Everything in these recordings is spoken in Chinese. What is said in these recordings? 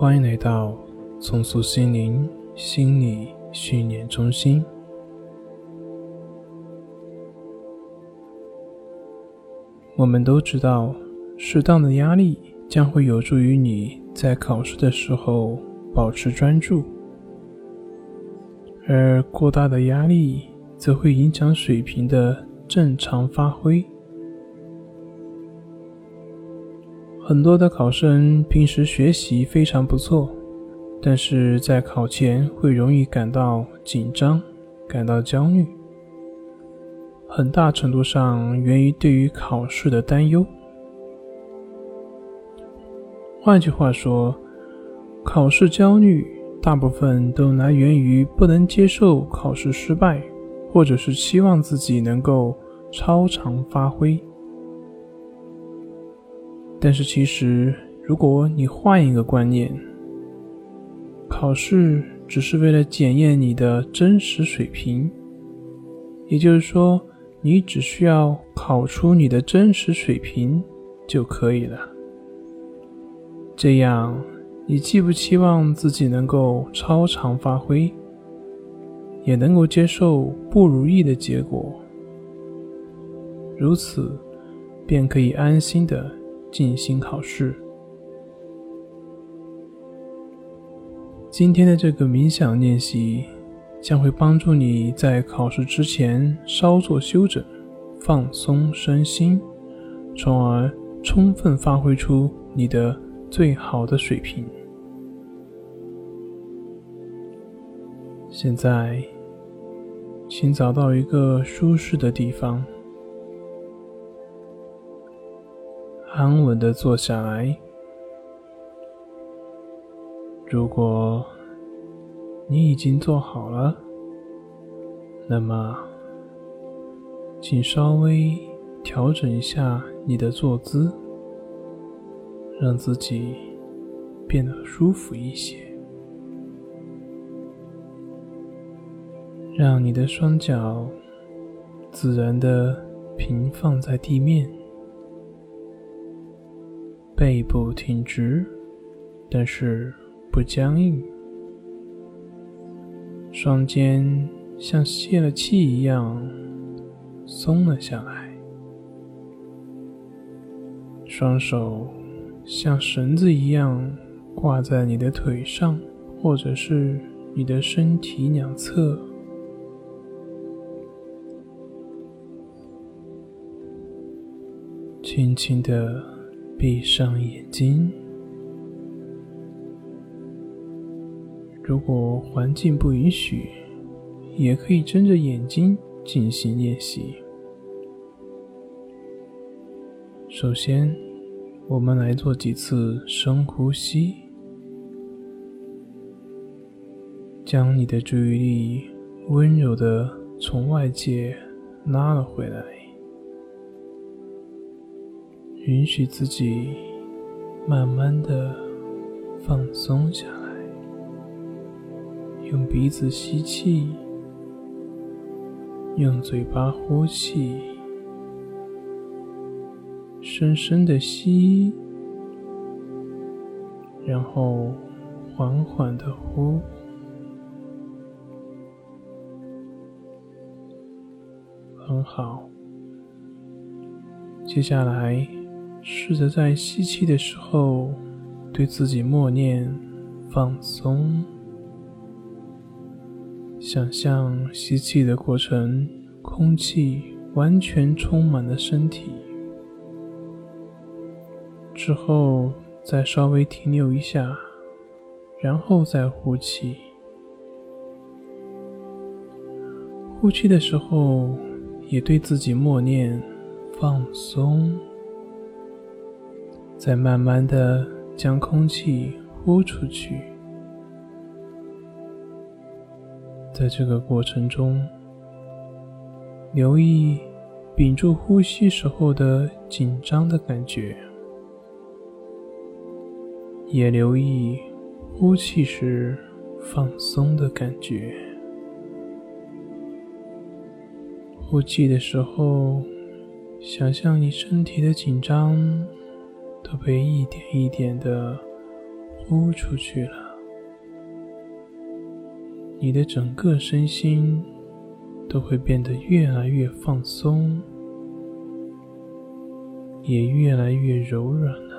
欢迎来到重塑心灵心理训练中心。我们都知道，适当的压力将会有助于你在考试的时候保持专注，而过大的压力则会影响水平的正常发挥。很多的考生平时学习非常不错，但是在考前会容易感到紧张、感到焦虑。很大程度上源于对于考试的担忧。换句话说，考试焦虑大部分都来源于不能接受考试失败，或者是期望自己能够超常发挥。但是，其实如果你换一个观念，考试只是为了检验你的真实水平，也就是说。你只需要考出你的真实水平就可以了。这样，你既不期望自己能够超常发挥，也能够接受不如意的结果。如此，便可以安心的进行考试。今天的这个冥想练习。将会帮助你在考试之前稍作休整，放松身心，从而充分发挥出你的最好的水平。现在，请找到一个舒适的地方，安稳的坐下来。如果你已经做好了，那么，请稍微调整一下你的坐姿，让自己变得舒服一些。让你的双脚自然的平放在地面，背部挺直，但是不僵硬。双肩像泄了气一样松了下来，双手像绳子一样挂在你的腿上，或者是你的身体两侧。轻轻的闭上眼睛。如果环境不允许，也可以睁着眼睛进行练习。首先，我们来做几次深呼吸，将你的注意力温柔的从外界拉了回来，允许自己慢慢的放松下来。用鼻子吸气，用嘴巴呼气，深深的吸，然后缓缓的呼，很好。接下来，试着在吸气的时候，对自己默念：放松。想象吸气的过程，空气完全充满了身体。之后再稍微停留一下，然后再呼气。呼气的时候，也对自己默念放松，再慢慢的将空气呼出去。在这个过程中，留意屏住呼吸时候的紧张的感觉，也留意呼气时放松的感觉。呼气的时候，想象你身体的紧张都被一点一点的呼出去了，你的整个身心都会变得越来越放松，也越来越柔软。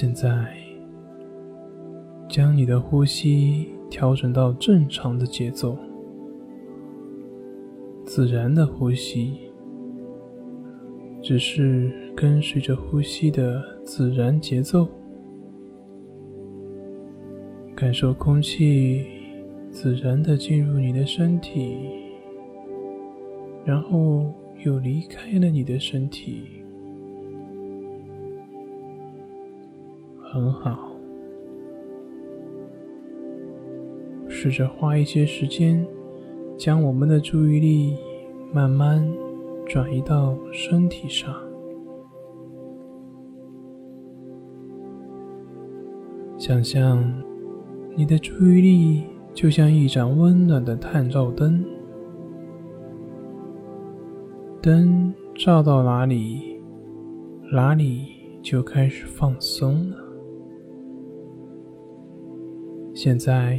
现在，将你的呼吸调整到正常的节奏，自然的呼吸，只是跟随着呼吸的自然节奏，感受空气自然的进入你的身体，然后又离开了你的身体。很好，试着花一些时间，将我们的注意力慢慢转移到身体上，想象你的注意力就像一盏温暖的探照灯，灯照到哪里，哪里就开始放松了。现在，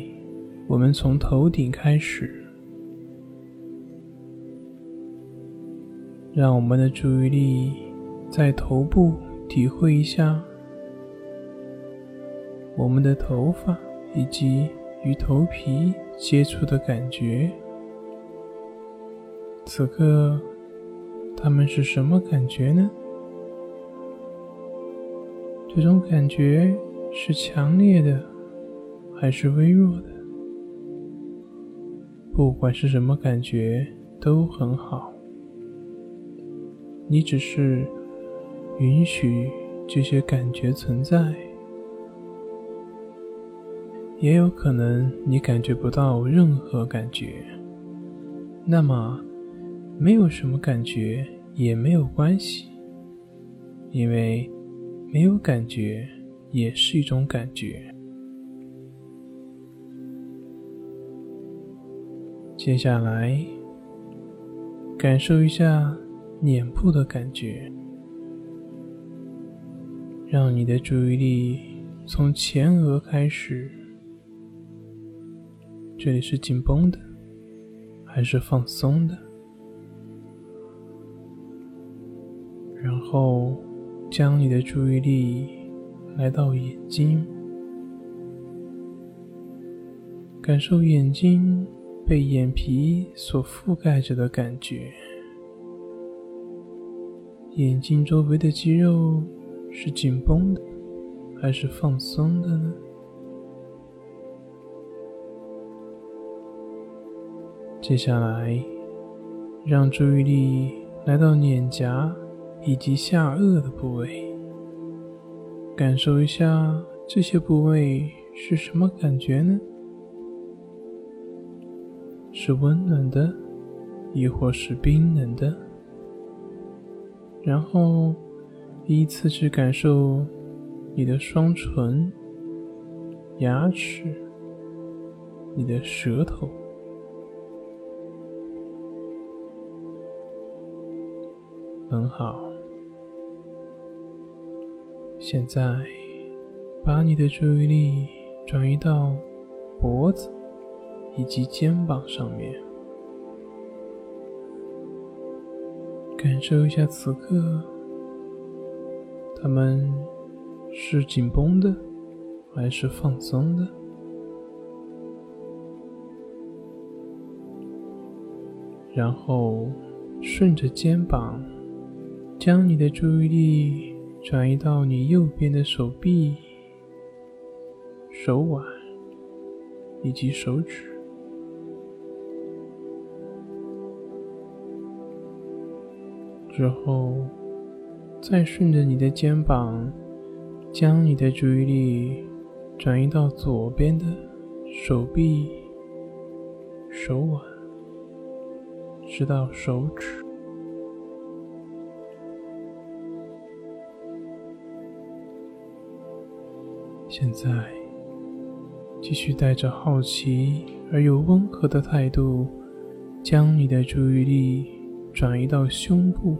我们从头顶开始，让我们的注意力在头部体会一下我们的头发以及与头皮接触的感觉。此刻，它们是什么感觉呢？这种感觉是强烈的。还是微弱的，不管是什么感觉都很好。你只是允许这些感觉存在，也有可能你感觉不到任何感觉。那么，没有什么感觉也没有关系，因为没有感觉也是一种感觉。接下来，感受一下脸部的感觉，让你的注意力从前额开始，这里是紧绷的还是放松的？然后将你的注意力来到眼睛，感受眼睛。被眼皮所覆盖着的感觉，眼睛周围的肌肉是紧绷的，还是放松的呢？接下来，让注意力来到脸颊以及下颚的部位，感受一下这些部位是什么感觉呢？是温暖的，亦或是冰冷的？然后依次去感受你的双唇、牙齿、你的舌头。很好，现在把你的注意力转移到脖子以及肩膀上面，感受一下此刻，他们是紧绷的还是放松的？然后顺着肩膀。将你的注意力转移到你右边的手臂、手腕以及手指，之后再顺着你的肩膀，将你的注意力转移到左边的手臂、手腕，直到手指。现在，继续带着好奇而又温和的态度，将你的注意力转移到胸部，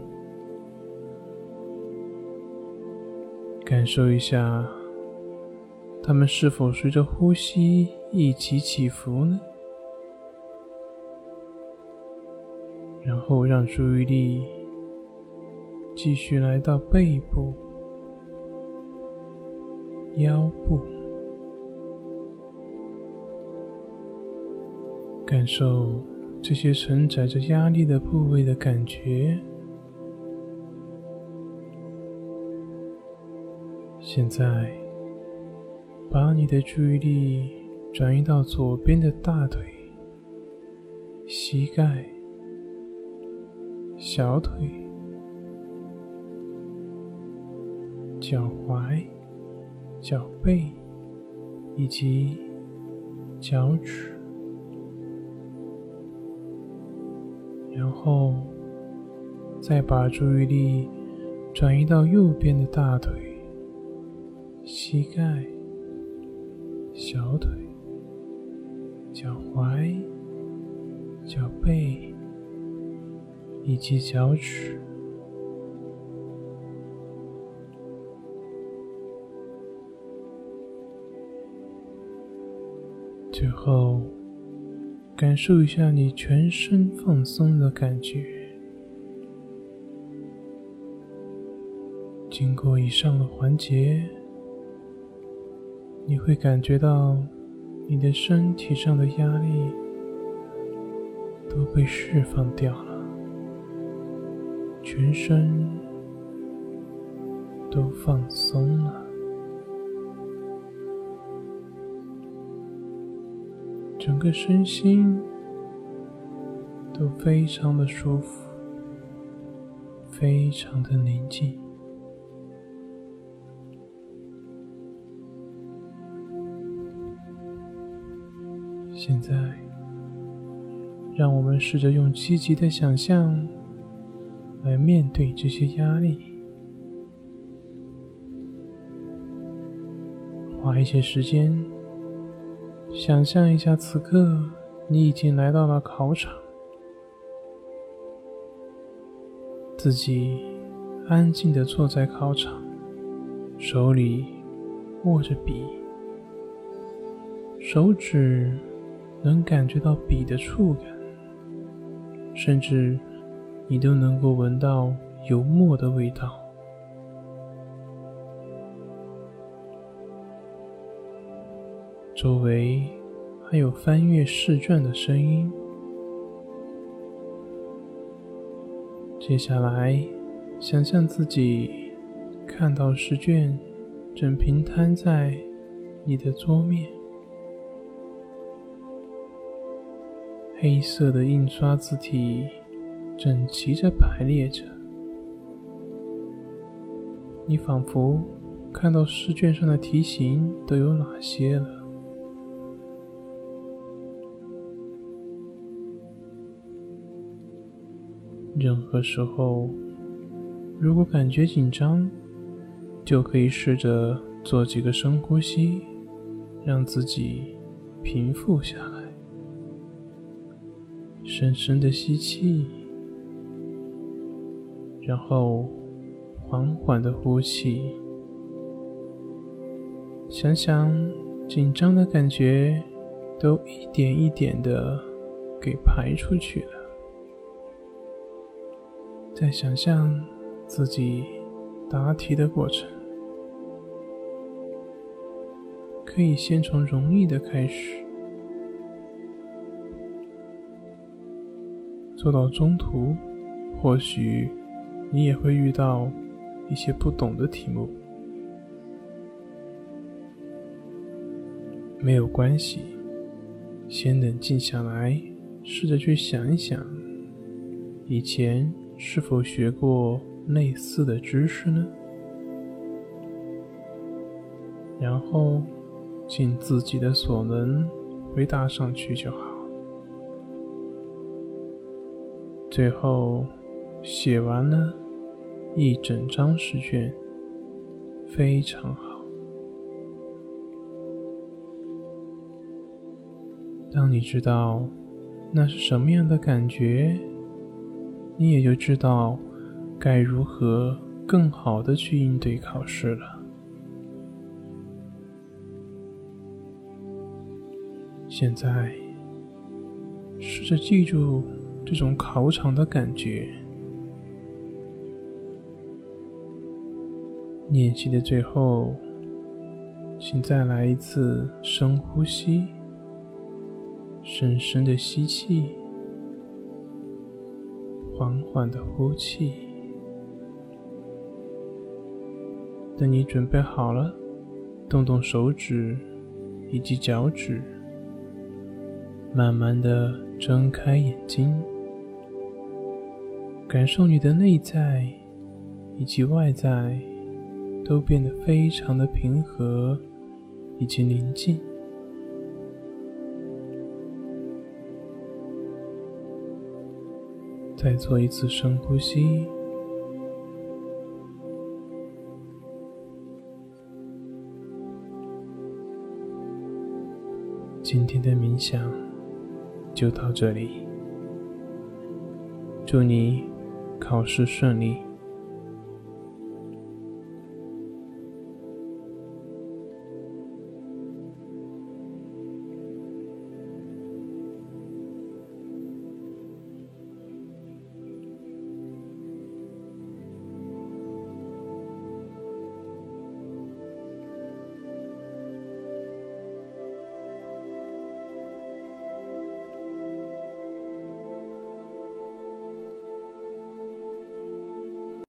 感受一下，它们是否随着呼吸一起起伏呢？然后让注意力继续来到背部。腰部，感受这些承载着压力的部位的感觉。现在，把你的注意力转移到左边的大腿、膝盖、小腿、脚踝。脚背以及脚趾，然后再把注意力转移到右边的大腿、膝盖、小腿、脚踝、脚背以及脚趾。最后，感受一下你全身放松的感觉。经过以上的环节，你会感觉到你的身体上的压力都被释放掉了，全身都放松了。整个身心都非常的舒服，非常的宁静。现在，让我们试着用积极的想象来面对这些压力，花一些时间。想象一下，此刻你已经来到了考场，自己安静的坐在考场，手里握着笔，手指能感觉到笔的触感，甚至你都能够闻到油墨的味道。周围还有翻阅试卷的声音。接下来，想象自己看到试卷正平摊在你的桌面，黑色的印刷字体整齐着排列着，你仿佛看到试卷上的题型都有哪些了。任何时候，如果感觉紧张，就可以试着做几个深呼吸，让自己平复下来。深深的吸气，然后缓缓的呼气。想想紧张的感觉，都一点一点的给排出去了。再想象自己答题的过程，可以先从容易的开始，做到中途，或许你也会遇到一些不懂的题目，没有关系，先冷静下来，试着去想一想以前。是否学过类似的知识呢？然后尽自己的所能回答上去就好。最后写完了一整张试卷，非常好。当你知道那是什么样的感觉。你也就知道该如何更好的去应对考试了。现在，试着记住这种考场的感觉。练习的最后，请再来一次深呼吸，深深的吸气。缓的呼气，等你准备好了，动动手指以及脚趾，慢慢的睁开眼睛，感受你的内在以及外在都变得非常的平和以及宁静。再做一次深呼吸。今天的冥想就到这里，祝你考试顺利。